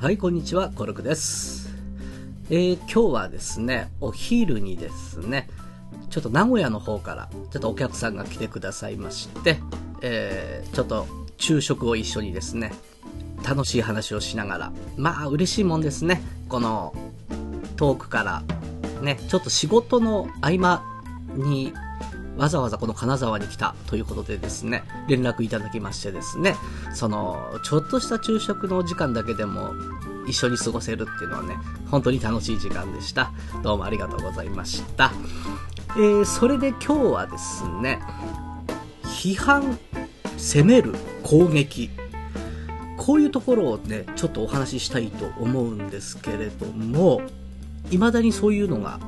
はい、こんにちは、コルクです。えー、今日はですね、お昼にですね、ちょっと名古屋の方から、ちょっとお客さんが来てくださいまして、えー、ちょっと昼食を一緒にですね、楽しい話をしながら、まあ嬉しいもんですね、この遠くから、ね、ちょっと仕事の合間にわざわざこの金沢に来たということでですね、連絡いただきましてですね、その、ちょっとした昼食の時間だけでも一緒に過ごせるっていうのはね、本当に楽しい時間でした。どうもありがとうございました。えー、それで今日はですね、批判、攻める、攻撃、こういうところをね、ちょっとお話ししたいと思うんですけれども、未だにそういうのが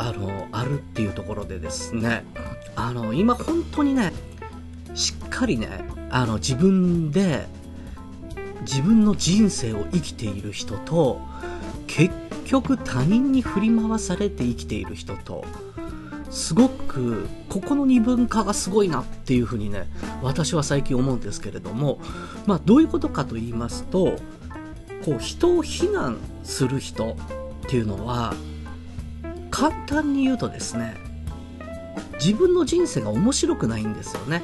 あの、あるっていうところでですね、あの、今本当にね、しっかりね、あの、自分で、自分の人生を生きている人と、結局他人に振り回されて生きている人と、すごく、ここの二分化がすごいなっていうふうにね、私は最近思うんですけれども、まあ、どういうことかと言いますと、こう、人を非難する人っていうのは、簡単に言うとですね自分の人生が面白くないんですよね。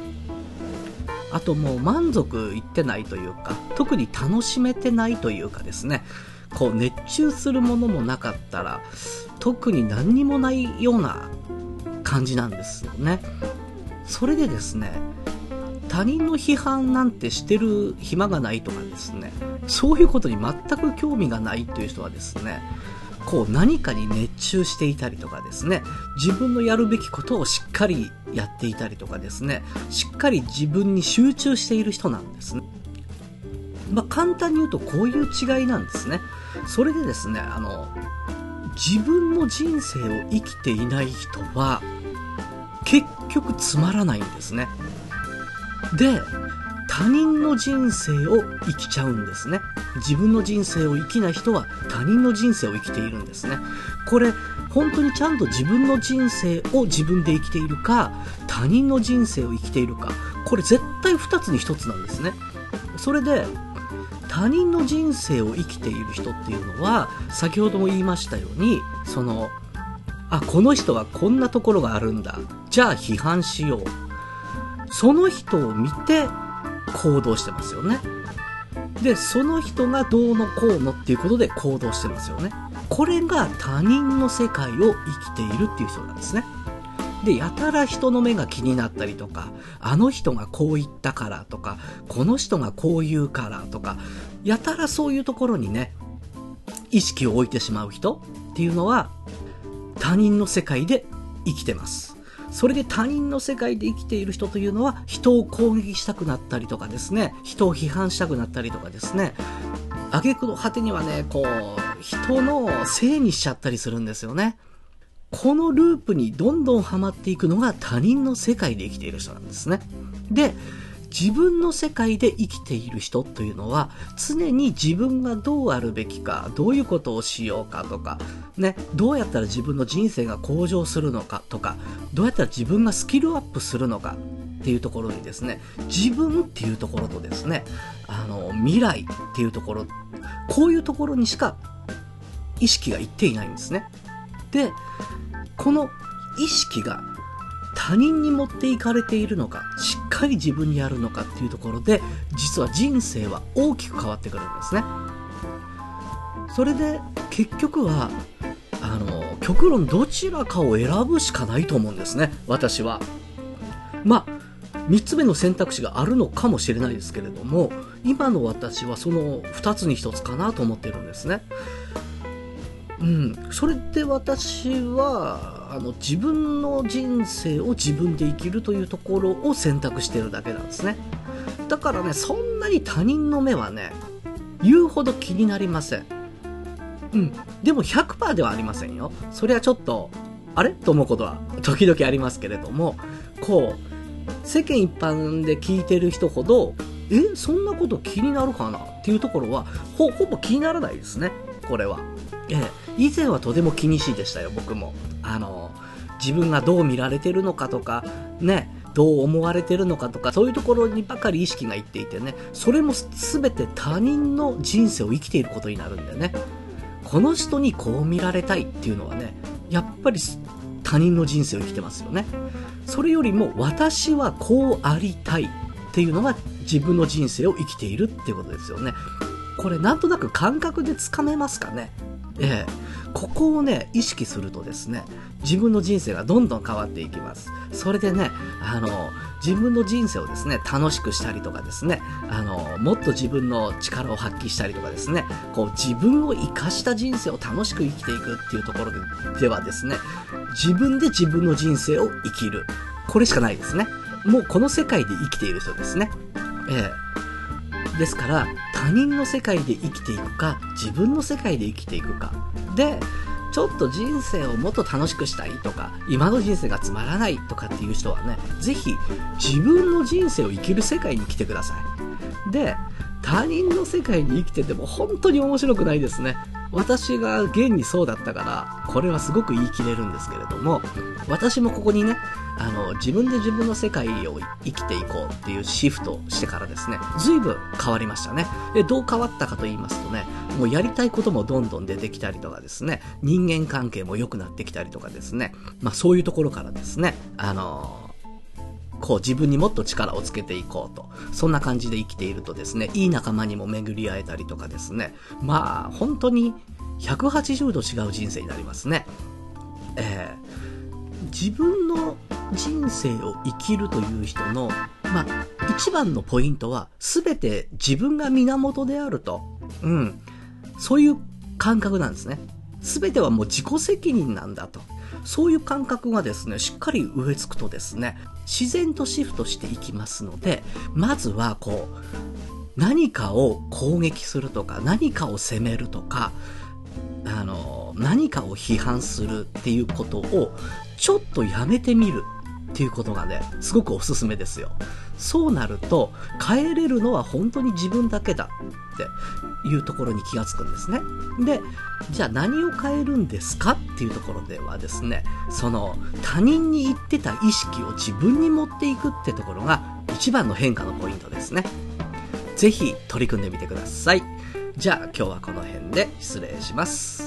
あともう満足いってないというか特に楽しめてないというかですねこう熱中するものもなかったら特に何にもないような感じなんですよね。それでですね他人の批判なんてしてる暇がないとかですねそういうことに全く興味がないという人はですねこう何かに熱中していたりとかですね、自分のやるべきことをしっかりやっていたりとかですね、しっかり自分に集中している人なんですね。まあ、簡単に言うとこういう違いなんですね。それでですね、あの、自分の人生を生きていない人は、結局つまらないんですね。で、他人の人生を生きちゃうんですね。自分の人生を生きない人は他人の人生を生きているんですね。これ、本当にちゃんと自分の人生を自分で生きているか、他人の人生を生きているか、これ絶対二つに一つなんですね。それで、他人の人生を生きている人っていうのは、先ほども言いましたように、その、あ、この人はこんなところがあるんだ。じゃあ批判しよう。その人を見て、行動してますよね。で、その人がどうのこうのっていうことで行動してますよね。これが他人の世界を生きているっていう人なんですね。で、やたら人の目が気になったりとか、あの人がこう言ったからとか、この人がこう言うからとか、やたらそういうところにね、意識を置いてしまう人っていうのは、他人の世界で生きてます。それで他人の世界で生きている人というのは人を攻撃したくなったりとかですね、人を批判したくなったりとかですね、挙句の果てにはね、こう、人のせいにしちゃったりするんですよね。このループにどんどんはまっていくのが他人の世界で生きている人なんですね。で、自分の世界で生きている人というのは常に自分がどうあるべきか、どういうことをしようかとか、ね、どうやったら自分の人生が向上するのかとか、どうやったら自分がスキルアップするのかっていうところにですね、自分っていうところとですね、あの、未来っていうところ、こういうところにしか意識がいっていないんですね。で、この意識が他人に持っていかれているのか、しっかり自分にあるのかっていうところで、実は人生は大きく変わってくるんですね。それで、結局は、あの、極論どちらかを選ぶしかないと思うんですね、私は。まあ、三つ目の選択肢があるのかもしれないですけれども、今の私はその二つに一つかなと思ってるんですね。うん、それで私はあの自分の人生を自分で生きるというところを選択してるだけなんですね。だからねそんなに他人の目はね言うほど気になりません。うん。でも100%ではありませんよ。それはちょっとあれ？と思うことは時々ありますけれどもこう世間一般で聞いてる人ほどえ？そんなこと気になるかな？っていうところはほほぼ気にならないですね。これは。ええ、以前はとても気にしいでしたよ、僕も。あの、自分がどう見られてるのかとか、ね、どう思われてるのかとか、そういうところにばかり意識がいっていてね、それも全て他人の人生を生きていることになるんだよね。この人にこう見られたいっていうのはね、やっぱり他人の人生を生きてますよね。それよりも私はこうありたいっていうのが自分の人生を生きているっていうことですよね。これなんとなく感覚でつかめますかね？ええ。ここをね、意識するとですね、自分の人生がどんどん変わっていきます。それでね、あの、自分の人生をですね、楽しくしたりとかですね、あの、もっと自分の力を発揮したりとかですね、こう自分を生かした人生を楽しく生きていくっていうところではですね、自分で自分の人生を生きる。これしかないですね。もうこの世界で生きている人ですね。ええ。ですから、他人の世界で生きていくか、自分の世界で生きていくか。で、ちょっと人生をもっと楽しくしたいとか、今の人生がつまらないとかっていう人はね、是非自分の人生を生きる世界に来てください。で、他人の世界に生きてても本当に面白くないですね。私が現にそうだったから、これはすごく言い切れるんですけれども、私もここにね、あの、自分で自分の世界を生きていこうっていうシフトしてからですね、随分変わりましたね。で、どう変わったかと言いますとね、もうやりたいこともどんどん出てきたりとかですね、人間関係も良くなってきたりとかですね、まあそういうところからですね、あのこう自分にもっと力をつけていこうと。そんな感じで生きているとですね、いい仲間にも巡り会えたりとかですね、まあ本当に180度違う人生になりますね。えー、自分の人生を生きるという人の、まあ、一番のポイントは、すべて自分が源であると。うん。そういう感覚なんですね。すべてはもう自己責任なんだと。そういう感覚がですね、しっかり植え付くとですね、自然とシフトしていきますので、まずはこう、何かを攻撃するとか、何かを責めるとか、あの、何かを批判するっていうことを、ちょっとやめてみるっていうことがね、すごくおすすめですよ。そうなると、変えれるのは本当に自分だけだっていうところに気がつくんですね。で、じゃあ何を変えるんですかっていうところではですね、その他人に言ってた意識を自分に持っていくってところが一番の変化のポイントですね。ぜひ取り組んでみてください。じゃあ今日はこの辺で失礼します。